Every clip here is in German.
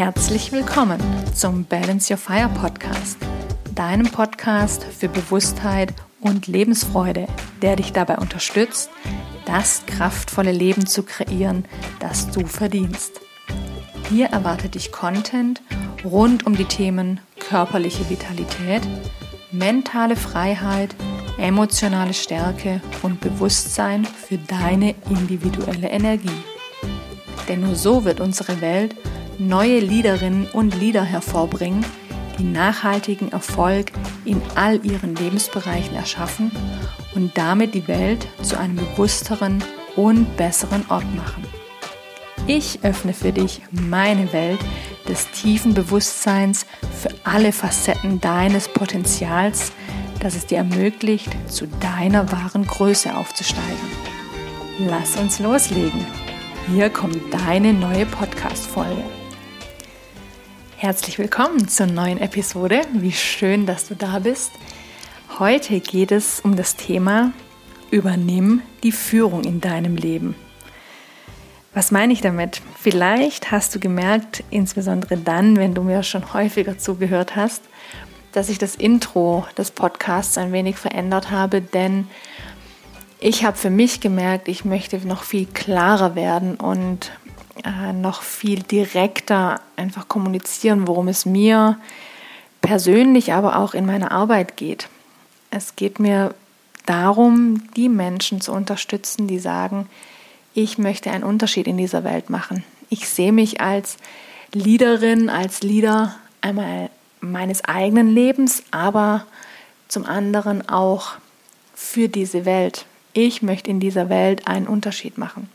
Herzlich willkommen zum Balance Your Fire Podcast, deinem Podcast für Bewusstheit und Lebensfreude, der dich dabei unterstützt, das kraftvolle Leben zu kreieren, das du verdienst. Hier erwartet dich Content rund um die Themen körperliche Vitalität, mentale Freiheit, emotionale Stärke und Bewusstsein für deine individuelle Energie. Denn nur so wird unsere Welt neue Leaderinnen und Leader hervorbringen, die nachhaltigen Erfolg in all ihren Lebensbereichen erschaffen und damit die Welt zu einem bewussteren und besseren Ort machen. Ich öffne für dich meine Welt des tiefen Bewusstseins für alle Facetten deines Potenzials, das es dir ermöglicht, zu deiner wahren Größe aufzusteigen. Lass uns loslegen. Hier kommt deine neue Podcast-Folge. Herzlich willkommen zur neuen Episode. Wie schön, dass du da bist. Heute geht es um das Thema Übernimm die Führung in deinem Leben. Was meine ich damit? Vielleicht hast du gemerkt, insbesondere dann, wenn du mir schon häufiger zugehört hast, dass ich das Intro des Podcasts ein wenig verändert habe, denn ich habe für mich gemerkt, ich möchte noch viel klarer werden und äh, noch viel direkter einfach kommunizieren, worum es mir persönlich, aber auch in meiner Arbeit geht. Es geht mir darum, die Menschen zu unterstützen, die sagen, ich möchte einen Unterschied in dieser Welt machen. Ich sehe mich als Leaderin, als Leader einmal meines eigenen Lebens, aber zum anderen auch für diese Welt. Ich möchte in dieser Welt einen Unterschied machen.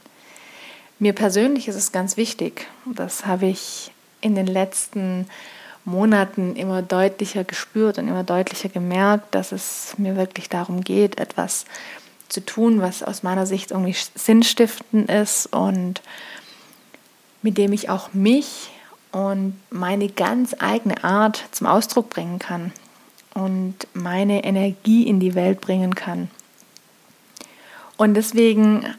Mir persönlich ist es ganz wichtig, das habe ich in den letzten Monaten immer deutlicher gespürt und immer deutlicher gemerkt, dass es mir wirklich darum geht, etwas zu tun, was aus meiner Sicht irgendwie sinnstiftend ist und mit dem ich auch mich und meine ganz eigene Art zum Ausdruck bringen kann und meine Energie in die Welt bringen kann. Und deswegen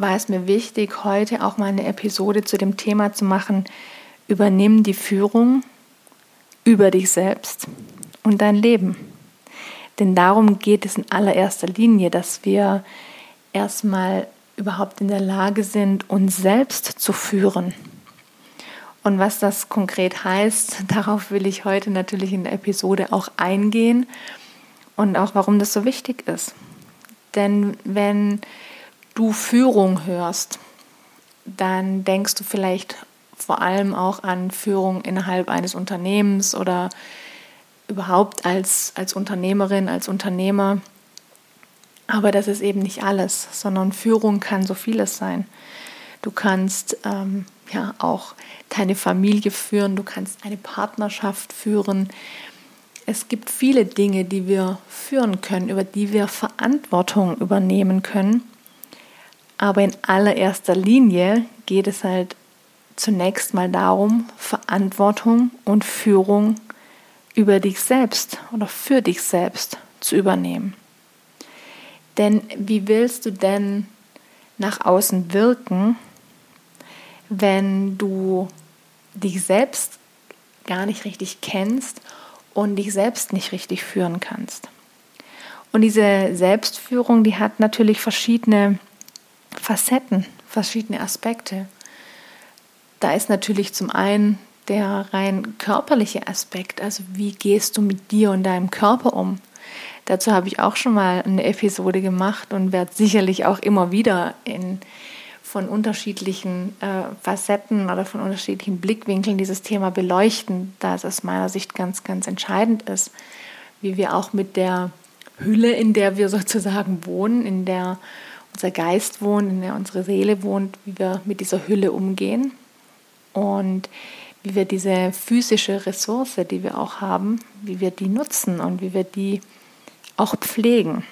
war es mir wichtig, heute auch mal eine Episode zu dem Thema zu machen, übernimm die Führung über dich selbst und dein Leben. Denn darum geht es in allererster Linie, dass wir erstmal überhaupt in der Lage sind, uns selbst zu führen. Und was das konkret heißt, darauf will ich heute natürlich in der Episode auch eingehen und auch warum das so wichtig ist. Denn wenn du Führung hörst, dann denkst du vielleicht vor allem auch an Führung innerhalb eines Unternehmens oder überhaupt als, als Unternehmerin, als Unternehmer. Aber das ist eben nicht alles, sondern Führung kann so vieles sein. Du kannst ähm, ja auch deine Familie führen, du kannst eine Partnerschaft führen. Es gibt viele Dinge, die wir führen können, über die wir Verantwortung übernehmen können. Aber in allererster Linie geht es halt zunächst mal darum, Verantwortung und Führung über dich selbst oder für dich selbst zu übernehmen. Denn wie willst du denn nach außen wirken, wenn du dich selbst gar nicht richtig kennst und dich selbst nicht richtig führen kannst? Und diese Selbstführung, die hat natürlich verschiedene Facetten, verschiedene Aspekte. Da ist natürlich zum einen der rein körperliche Aspekt, also wie gehst du mit dir und deinem Körper um? Dazu habe ich auch schon mal eine Episode gemacht und werde sicherlich auch immer wieder in, von unterschiedlichen äh, Facetten oder von unterschiedlichen Blickwinkeln dieses Thema beleuchten, da es aus meiner Sicht ganz, ganz entscheidend ist, wie wir auch mit der Hülle, in der wir sozusagen wohnen, in der unser Geist wohnt, in der unsere Seele wohnt, wie wir mit dieser Hülle umgehen und wie wir diese physische Ressource, die wir auch haben, wie wir die nutzen und wie wir die auch pflegen.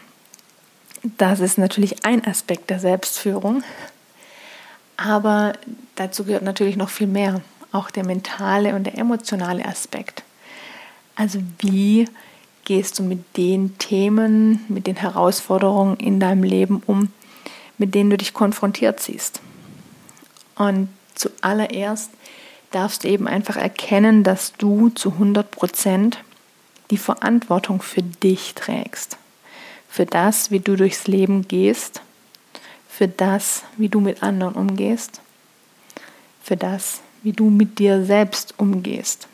Das ist natürlich ein Aspekt der Selbstführung, aber dazu gehört natürlich noch viel mehr, auch der mentale und der emotionale Aspekt. Also wie gehst du mit den Themen, mit den Herausforderungen in deinem Leben um, mit denen du dich konfrontiert siehst. Und zuallererst darfst du eben einfach erkennen, dass du zu 100 Prozent die Verantwortung für dich trägst. Für das, wie du durchs Leben gehst. Für das, wie du mit anderen umgehst. Für das, wie du mit dir selbst umgehst.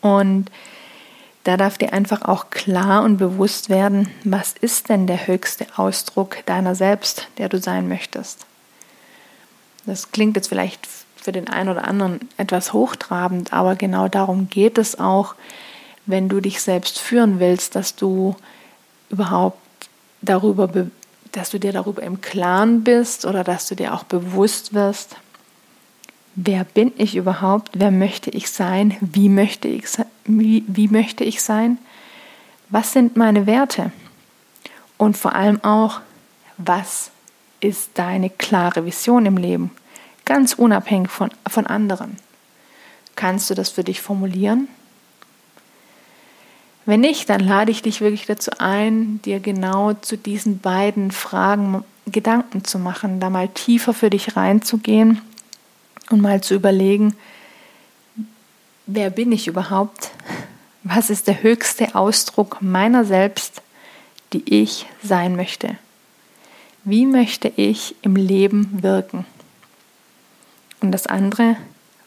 Und da darf dir einfach auch klar und bewusst werden, was ist denn der höchste Ausdruck deiner selbst, der du sein möchtest. Das klingt jetzt vielleicht für den einen oder anderen etwas hochtrabend, aber genau darum geht es auch, wenn du dich selbst führen willst, dass du überhaupt darüber, dass du dir darüber im Klaren bist oder dass du dir auch bewusst wirst, wer bin ich überhaupt, wer möchte ich sein, wie möchte ich, wie, wie möchte ich sein, was sind meine Werte und vor allem auch, was ist deine klare Vision im Leben, ganz unabhängig von, von anderen. Kannst du das für dich formulieren? Wenn nicht, dann lade ich dich wirklich dazu ein, dir genau zu diesen beiden Fragen Gedanken zu machen, da mal tiefer für dich reinzugehen und mal zu überlegen, wer bin ich überhaupt? Was ist der höchste Ausdruck meiner selbst, die ich sein möchte? Wie möchte ich im Leben wirken? Und das andere,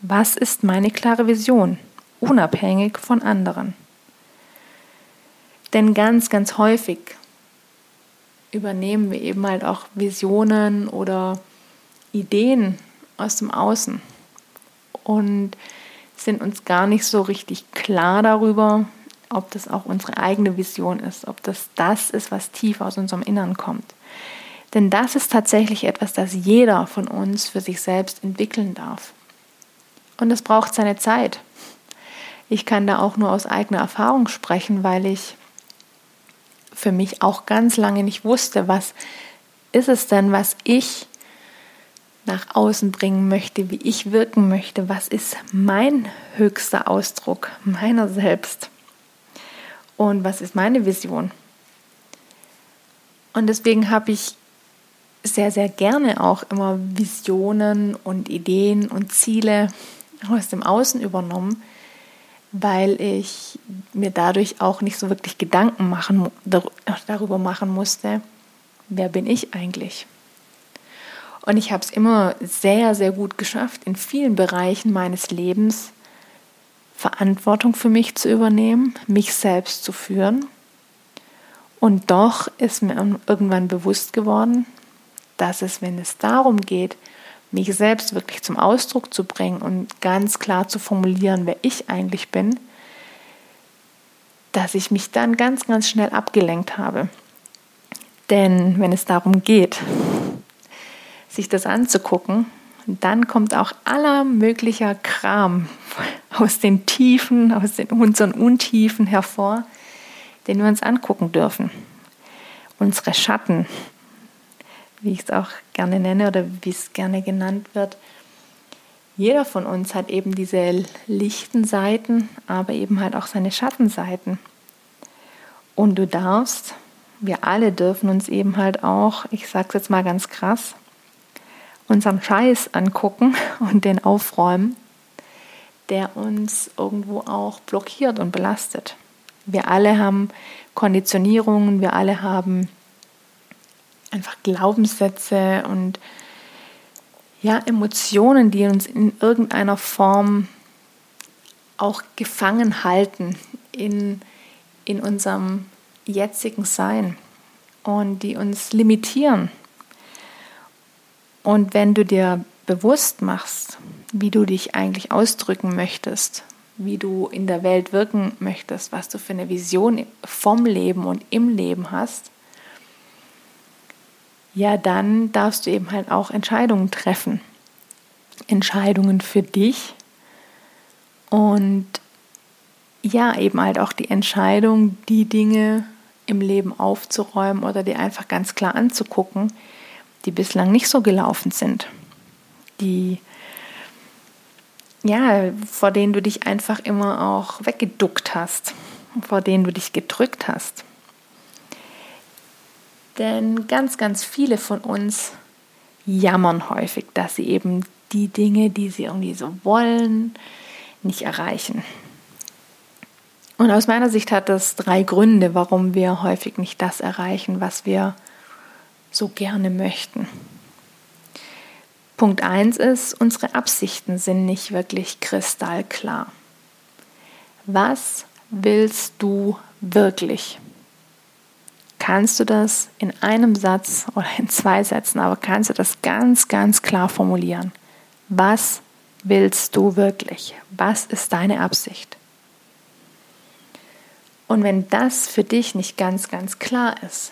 was ist meine klare Vision, unabhängig von anderen? Denn ganz, ganz häufig übernehmen wir eben halt auch Visionen oder Ideen aus dem Außen und sind uns gar nicht so richtig klar darüber, ob das auch unsere eigene Vision ist, ob das das ist, was tief aus unserem Innern kommt. Denn das ist tatsächlich etwas, das jeder von uns für sich selbst entwickeln darf. Und es braucht seine Zeit. Ich kann da auch nur aus eigener Erfahrung sprechen, weil ich für mich auch ganz lange nicht wusste, was ist es denn, was ich nach außen bringen möchte, wie ich wirken möchte, was ist mein höchster Ausdruck meiner selbst und was ist meine Vision. Und deswegen habe ich sehr, sehr gerne auch immer Visionen und Ideen und Ziele aus dem Außen übernommen, weil ich mir dadurch auch nicht so wirklich Gedanken machen, darüber machen musste, wer bin ich eigentlich. Und ich habe es immer sehr, sehr gut geschafft, in vielen Bereichen meines Lebens Verantwortung für mich zu übernehmen, mich selbst zu führen. Und doch ist mir irgendwann bewusst geworden, dass es, wenn es darum geht, mich selbst wirklich zum Ausdruck zu bringen und ganz klar zu formulieren, wer ich eigentlich bin, dass ich mich dann ganz, ganz schnell abgelenkt habe. Denn wenn es darum geht, sich das anzugucken, dann kommt auch aller möglicher Kram aus den Tiefen, aus den, unseren Untiefen hervor, den wir uns angucken dürfen. Unsere Schatten, wie ich es auch gerne nenne oder wie es gerne genannt wird. Jeder von uns hat eben diese lichten Seiten, aber eben halt auch seine Schattenseiten. Und du darfst, wir alle dürfen uns eben halt auch, ich sage es jetzt mal ganz krass, unseren Scheiß angucken und den aufräumen, der uns irgendwo auch blockiert und belastet. Wir alle haben Konditionierungen, wir alle haben einfach Glaubenssätze und ja, Emotionen, die uns in irgendeiner Form auch gefangen halten in, in unserem jetzigen Sein und die uns limitieren. Und wenn du dir bewusst machst, wie du dich eigentlich ausdrücken möchtest, wie du in der Welt wirken möchtest, was du für eine Vision vom Leben und im Leben hast, ja, dann darfst du eben halt auch Entscheidungen treffen. Entscheidungen für dich und ja, eben halt auch die Entscheidung, die Dinge im Leben aufzuräumen oder dir einfach ganz klar anzugucken, die bislang nicht so gelaufen sind, die ja, vor denen du dich einfach immer auch weggeduckt hast, vor denen du dich gedrückt hast. Denn ganz, ganz viele von uns jammern häufig, dass sie eben die Dinge, die sie irgendwie so wollen, nicht erreichen. Und aus meiner Sicht hat das drei Gründe, warum wir häufig nicht das erreichen, was wir so gerne möchten. Punkt 1 ist, unsere Absichten sind nicht wirklich kristallklar. Was willst du wirklich? Kannst du das in einem Satz oder in zwei Sätzen, aber kannst du das ganz, ganz klar formulieren? Was willst du wirklich? Was ist deine Absicht? Und wenn das für dich nicht ganz, ganz klar ist,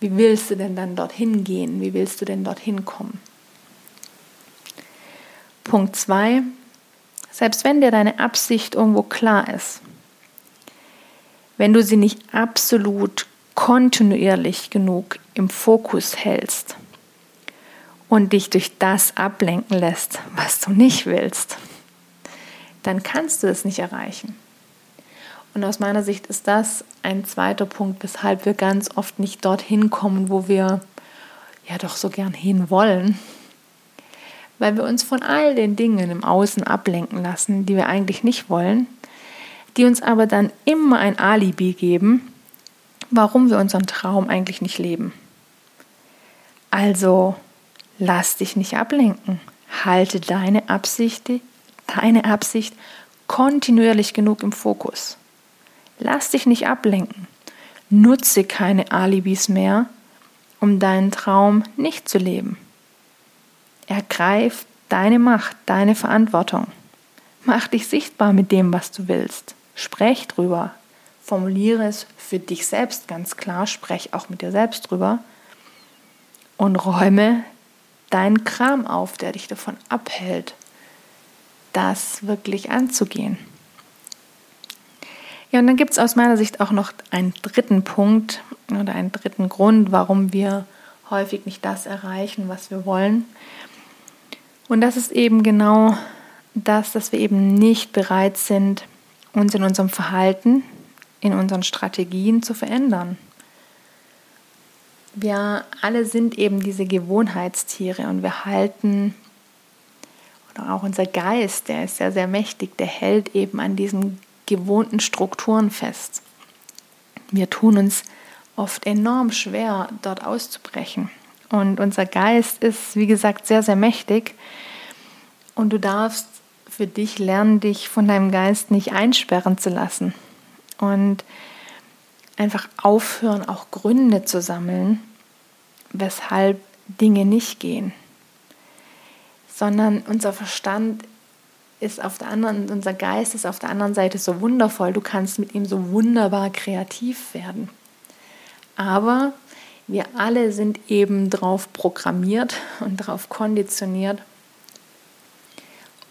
wie willst du denn dann dorthin gehen? Wie willst du denn dorthin kommen? Punkt 2. Selbst wenn dir deine Absicht irgendwo klar ist, wenn du sie nicht absolut kontinuierlich genug im Fokus hältst und dich durch das ablenken lässt, was du nicht willst, dann kannst du es nicht erreichen. Und aus meiner Sicht ist das ein zweiter Punkt, weshalb wir ganz oft nicht dorthin kommen, wo wir ja doch so gern hin wollen, weil wir uns von all den Dingen im Außen ablenken lassen, die wir eigentlich nicht wollen die uns aber dann immer ein Alibi geben, warum wir unseren Traum eigentlich nicht leben. Also lass dich nicht ablenken. Halte deine Absicht, deine Absicht kontinuierlich genug im Fokus. Lass dich nicht ablenken. Nutze keine Alibis mehr, um deinen Traum nicht zu leben. Ergreif deine Macht, deine Verantwortung. Mach dich sichtbar mit dem, was du willst. Sprech drüber. Formuliere es für dich selbst ganz klar. Sprech auch mit dir selbst drüber. Und räume deinen Kram auf, der dich davon abhält, das wirklich anzugehen. Ja, und dann gibt es aus meiner Sicht auch noch einen dritten Punkt oder einen dritten Grund, warum wir häufig nicht das erreichen, was wir wollen. Und das ist eben genau das, dass wir eben nicht bereit sind, uns in unserem Verhalten, in unseren Strategien zu verändern. Wir alle sind eben diese Gewohnheitstiere und wir halten, oder auch unser Geist, der ist sehr, sehr mächtig, der hält eben an diesen gewohnten Strukturen fest. Wir tun uns oft enorm schwer, dort auszubrechen. Und unser Geist ist, wie gesagt, sehr, sehr mächtig. Und du darfst für dich lernen, dich von deinem Geist nicht einsperren zu lassen und einfach aufhören, auch Gründe zu sammeln, weshalb Dinge nicht gehen, sondern unser Verstand ist auf der anderen, unser Geist ist auf der anderen Seite so wundervoll, du kannst mit ihm so wunderbar kreativ werden. Aber wir alle sind eben darauf programmiert und darauf konditioniert,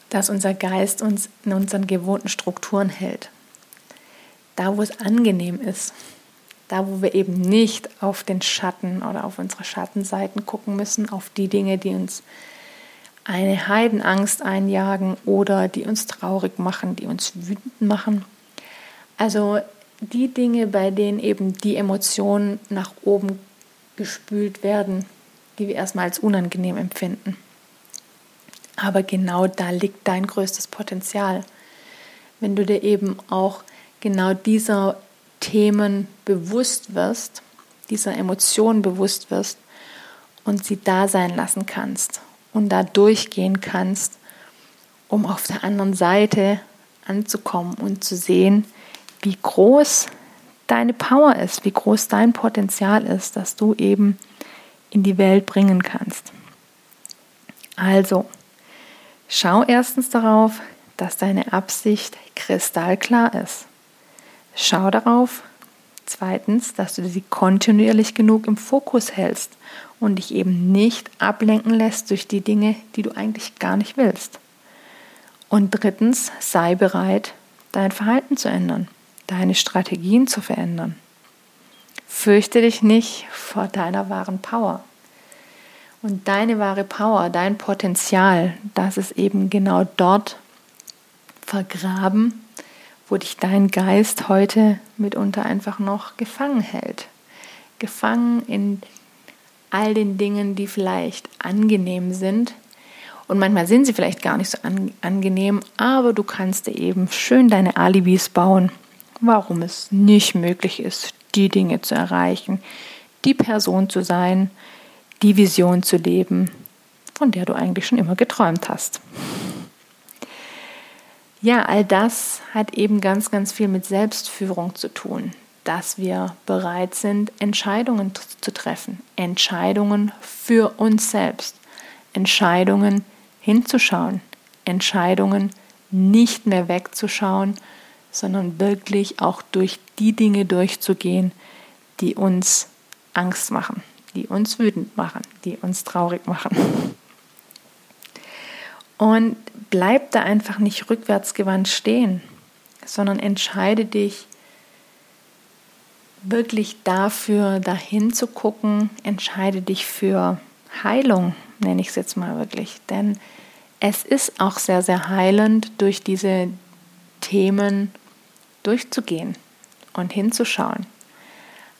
dass unser Geist uns in unseren gewohnten Strukturen hält. Da, wo es angenehm ist, da, wo wir eben nicht auf den Schatten oder auf unsere Schattenseiten gucken müssen, auf die Dinge, die uns eine Heidenangst einjagen oder die uns traurig machen, die uns wütend machen. Also die Dinge, bei denen eben die Emotionen nach oben gespült werden, die wir erstmal als unangenehm empfinden. Aber genau da liegt dein größtes Potenzial. Wenn du dir eben auch genau dieser Themen bewusst wirst, dieser Emotionen bewusst wirst und sie da sein lassen kannst und da durchgehen kannst, um auf der anderen Seite anzukommen und zu sehen, wie groß deine Power ist, wie groß dein Potenzial ist, dass du eben in die Welt bringen kannst. Also, Schau erstens darauf, dass deine Absicht kristallklar ist. Schau darauf, zweitens, dass du sie kontinuierlich genug im Fokus hältst und dich eben nicht ablenken lässt durch die Dinge, die du eigentlich gar nicht willst. Und drittens, sei bereit, dein Verhalten zu ändern, deine Strategien zu verändern. Fürchte dich nicht vor deiner wahren Power. Und deine wahre Power, dein Potenzial, das ist eben genau dort vergraben, wo dich dein Geist heute mitunter einfach noch gefangen hält. Gefangen in all den Dingen, die vielleicht angenehm sind. Und manchmal sind sie vielleicht gar nicht so an, angenehm, aber du kannst dir eben schön deine Alibis bauen, warum es nicht möglich ist, die Dinge zu erreichen, die Person zu sein, die Vision zu leben, von der du eigentlich schon immer geträumt hast. Ja, all das hat eben ganz, ganz viel mit Selbstführung zu tun, dass wir bereit sind, Entscheidungen zu treffen, Entscheidungen für uns selbst, Entscheidungen hinzuschauen, Entscheidungen nicht mehr wegzuschauen, sondern wirklich auch durch die Dinge durchzugehen, die uns Angst machen, die uns wütend machen, die uns traurig machen. Und bleib da einfach nicht rückwärtsgewandt stehen, sondern entscheide dich wirklich dafür, dahin zu gucken, entscheide dich für Heilung, nenne ich es jetzt mal wirklich. Denn es ist auch sehr, sehr heilend, durch diese Themen durchzugehen und hinzuschauen.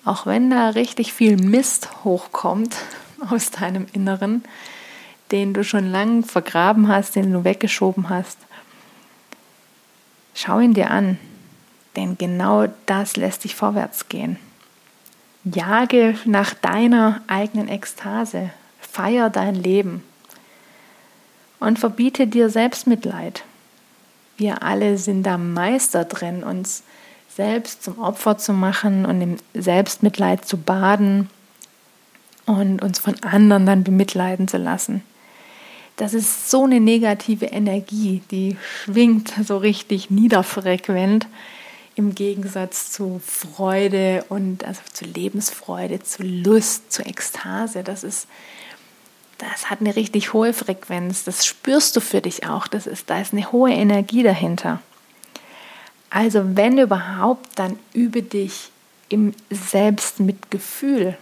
Auch wenn da richtig viel Mist hochkommt aus deinem Inneren, den du schon lange vergraben hast, den du weggeschoben hast, schau ihn dir an, denn genau das lässt dich vorwärts gehen. Jage nach deiner eigenen Ekstase, feier dein Leben und verbiete dir Selbstmitleid. Wir alle sind da Meister drin, uns selbst zum Opfer zu machen und im Selbstmitleid zu baden und uns von anderen dann bemitleiden zu lassen. Das ist so eine negative Energie, die schwingt so richtig niederfrequent im Gegensatz zu Freude und also zu Lebensfreude, zu Lust, zu Ekstase. Das ist das hat eine richtig hohe Frequenz. Das spürst du für dich auch. Das ist, da ist eine hohe Energie dahinter. Also wenn überhaupt, dann übe dich im Selbstmitgefühl.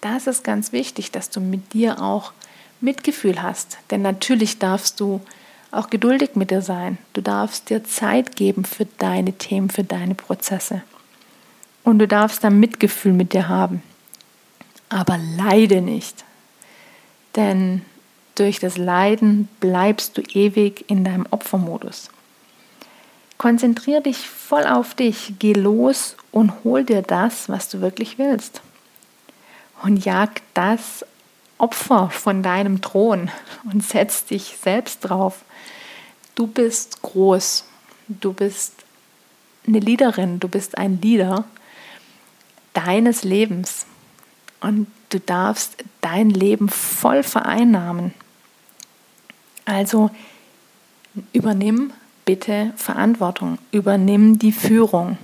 Das ist ganz wichtig, dass du mit dir auch Mitgefühl hast. Denn natürlich darfst du auch geduldig mit dir sein. Du darfst dir Zeit geben für deine Themen, für deine Prozesse. Und du darfst dann Mitgefühl mit dir haben. Aber leide nicht. Denn durch das Leiden bleibst du ewig in deinem Opfermodus. Konzentrier dich voll auf dich, geh los und hol dir das, was du wirklich willst. Und jag das Opfer von deinem Thron und setz dich selbst drauf. Du bist groß, du bist eine Leaderin, du bist ein Leader deines Lebens. Und du darfst dein Leben voll vereinnahmen. Also übernimm bitte Verantwortung, übernimm die Führung.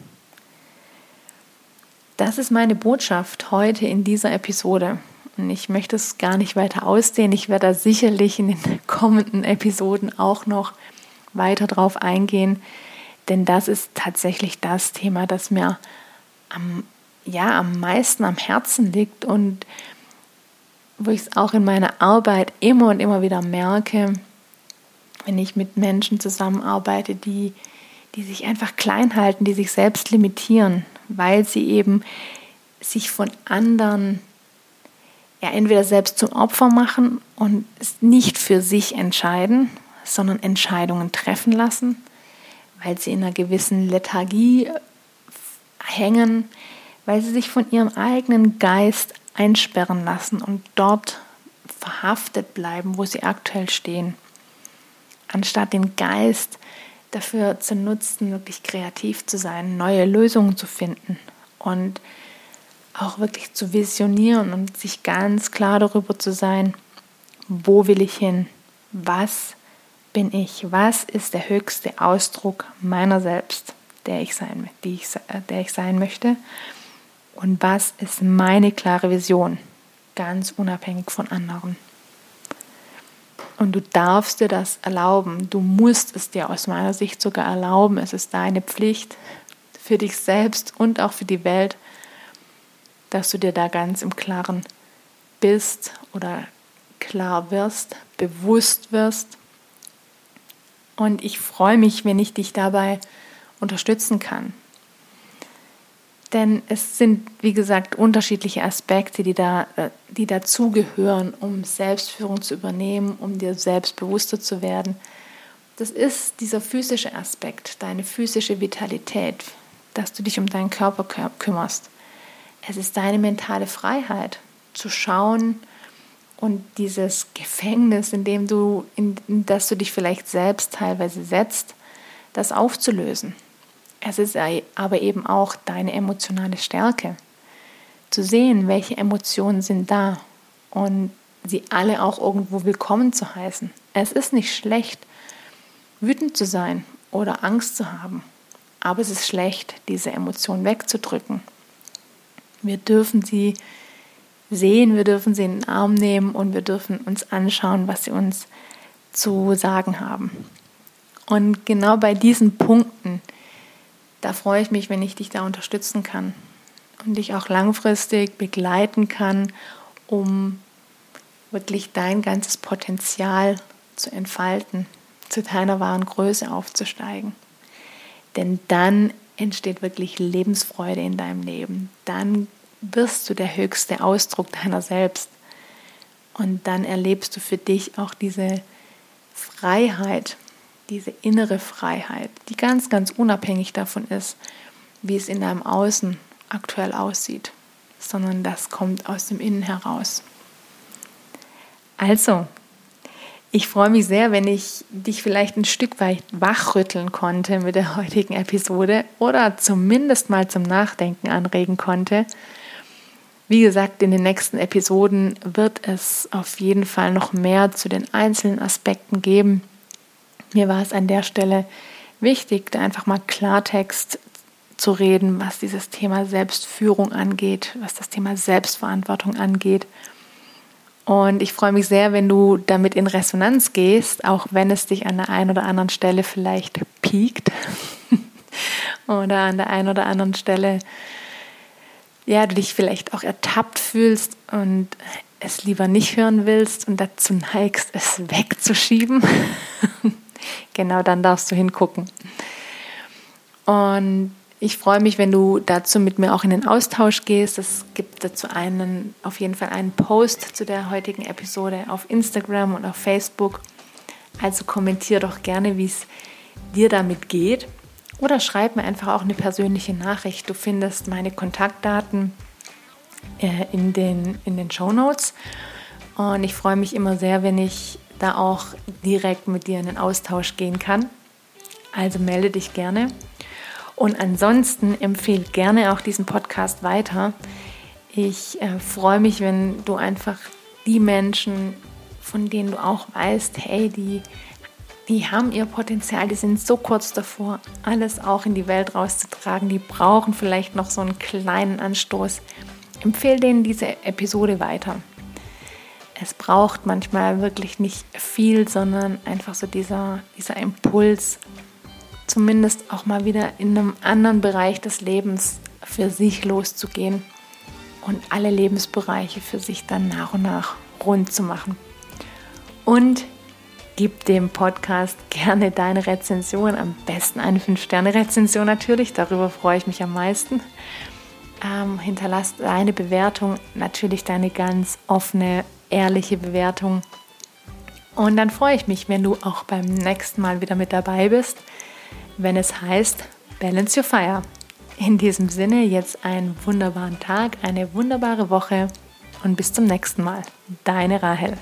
Das ist meine Botschaft heute in dieser Episode. Und ich möchte es gar nicht weiter ausdehnen. Ich werde da sicherlich in den kommenden Episoden auch noch weiter drauf eingehen, denn das ist tatsächlich das Thema, das mir am ja am meisten am Herzen liegt und wo ich es auch in meiner Arbeit immer und immer wieder merke, wenn ich mit Menschen zusammenarbeite, die, die sich einfach klein halten, die sich selbst limitieren, weil sie eben sich von anderen ja entweder selbst zum Opfer machen und es nicht für sich entscheiden, sondern Entscheidungen treffen lassen, weil sie in einer gewissen Lethargie hängen, weil sie sich von ihrem eigenen Geist einsperren lassen und dort verhaftet bleiben, wo sie aktuell stehen. Anstatt den Geist dafür zu nutzen, wirklich kreativ zu sein, neue Lösungen zu finden und auch wirklich zu visionieren und sich ganz klar darüber zu sein, wo will ich hin, was bin ich, was ist der höchste Ausdruck meiner selbst, der ich sein, die ich, der ich sein möchte und was ist meine klare Vision, ganz unabhängig von anderen. Und du darfst dir das erlauben. Du musst es dir aus meiner Sicht sogar erlauben. Es ist deine Pflicht für dich selbst und auch für die Welt, dass du dir da ganz im Klaren bist oder klar wirst, bewusst wirst. Und ich freue mich, wenn ich dich dabei unterstützen kann. Denn es sind, wie gesagt, unterschiedliche Aspekte, die, da, äh, die dazugehören, um Selbstführung zu übernehmen, um dir selbstbewusster zu werden. Das ist dieser physische Aspekt, deine physische Vitalität, dass du dich um deinen Körper kümmerst. Es ist deine mentale Freiheit, zu schauen und dieses Gefängnis, in dem du, in, in das du dich vielleicht selbst teilweise setzt, das aufzulösen. Es ist aber eben auch deine emotionale Stärke. Zu sehen, welche Emotionen sind da und sie alle auch irgendwo willkommen zu heißen. Es ist nicht schlecht, wütend zu sein oder Angst zu haben, aber es ist schlecht, diese Emotionen wegzudrücken. Wir dürfen sie sehen, wir dürfen sie in den Arm nehmen und wir dürfen uns anschauen, was sie uns zu sagen haben. Und genau bei diesen Punkten, da freue ich mich, wenn ich dich da unterstützen kann und dich auch langfristig begleiten kann, um wirklich dein ganzes Potenzial zu entfalten, zu deiner wahren Größe aufzusteigen. Denn dann entsteht wirklich Lebensfreude in deinem Leben. Dann wirst du der höchste Ausdruck deiner selbst. Und dann erlebst du für dich auch diese Freiheit, diese innere Freiheit, die ganz, ganz unabhängig davon ist, wie es in deinem Außen aktuell aussieht, sondern das kommt aus dem Innen heraus. Also, ich freue mich sehr, wenn ich dich vielleicht ein Stück weit wachrütteln konnte mit der heutigen Episode oder zumindest mal zum Nachdenken anregen konnte. Wie gesagt, in den nächsten Episoden wird es auf jeden Fall noch mehr zu den einzelnen Aspekten geben, mir war es an der Stelle wichtig, da einfach mal Klartext zu reden, was dieses Thema Selbstführung angeht, was das Thema Selbstverantwortung angeht. Und ich freue mich sehr, wenn du damit in Resonanz gehst, auch wenn es dich an der einen oder anderen Stelle vielleicht piekt oder an der einen oder anderen Stelle ja, du dich vielleicht auch ertappt fühlst und es lieber nicht hören willst und dazu neigst, es wegzuschieben. genau dann darfst du hingucken. Und ich freue mich, wenn du dazu mit mir auch in den Austausch gehst. Es gibt dazu einen, auf jeden Fall einen Post zu der heutigen Episode auf Instagram und auf Facebook. Also kommentier doch gerne, wie es dir damit geht. Oder schreib mir einfach auch eine persönliche Nachricht. Du findest meine Kontaktdaten äh, in den, in den Show Notes. Und ich freue mich immer sehr, wenn ich da auch direkt mit dir in den Austausch gehen kann. Also melde dich gerne. Und ansonsten empfehle gerne auch diesen Podcast weiter. Ich äh, freue mich, wenn du einfach die Menschen, von denen du auch weißt, hey, die, die haben ihr Potenzial, die sind so kurz davor, alles auch in die Welt rauszutragen, die brauchen vielleicht noch so einen kleinen Anstoß. Empfehle denen diese Episode weiter es braucht manchmal wirklich nicht viel, sondern einfach so dieser, dieser Impuls, zumindest auch mal wieder in einem anderen Bereich des Lebens für sich loszugehen und alle Lebensbereiche für sich dann nach und nach rund zu machen. Und gib dem Podcast gerne deine Rezension, am besten eine 5-Sterne-Rezension natürlich, darüber freue ich mich am meisten. Ähm, hinterlass deine Bewertung, natürlich deine ganz offene ehrliche Bewertung. Und dann freue ich mich, wenn du auch beim nächsten Mal wieder mit dabei bist, wenn es heißt Balance Your Fire. In diesem Sinne jetzt einen wunderbaren Tag, eine wunderbare Woche und bis zum nächsten Mal. Deine Rahel.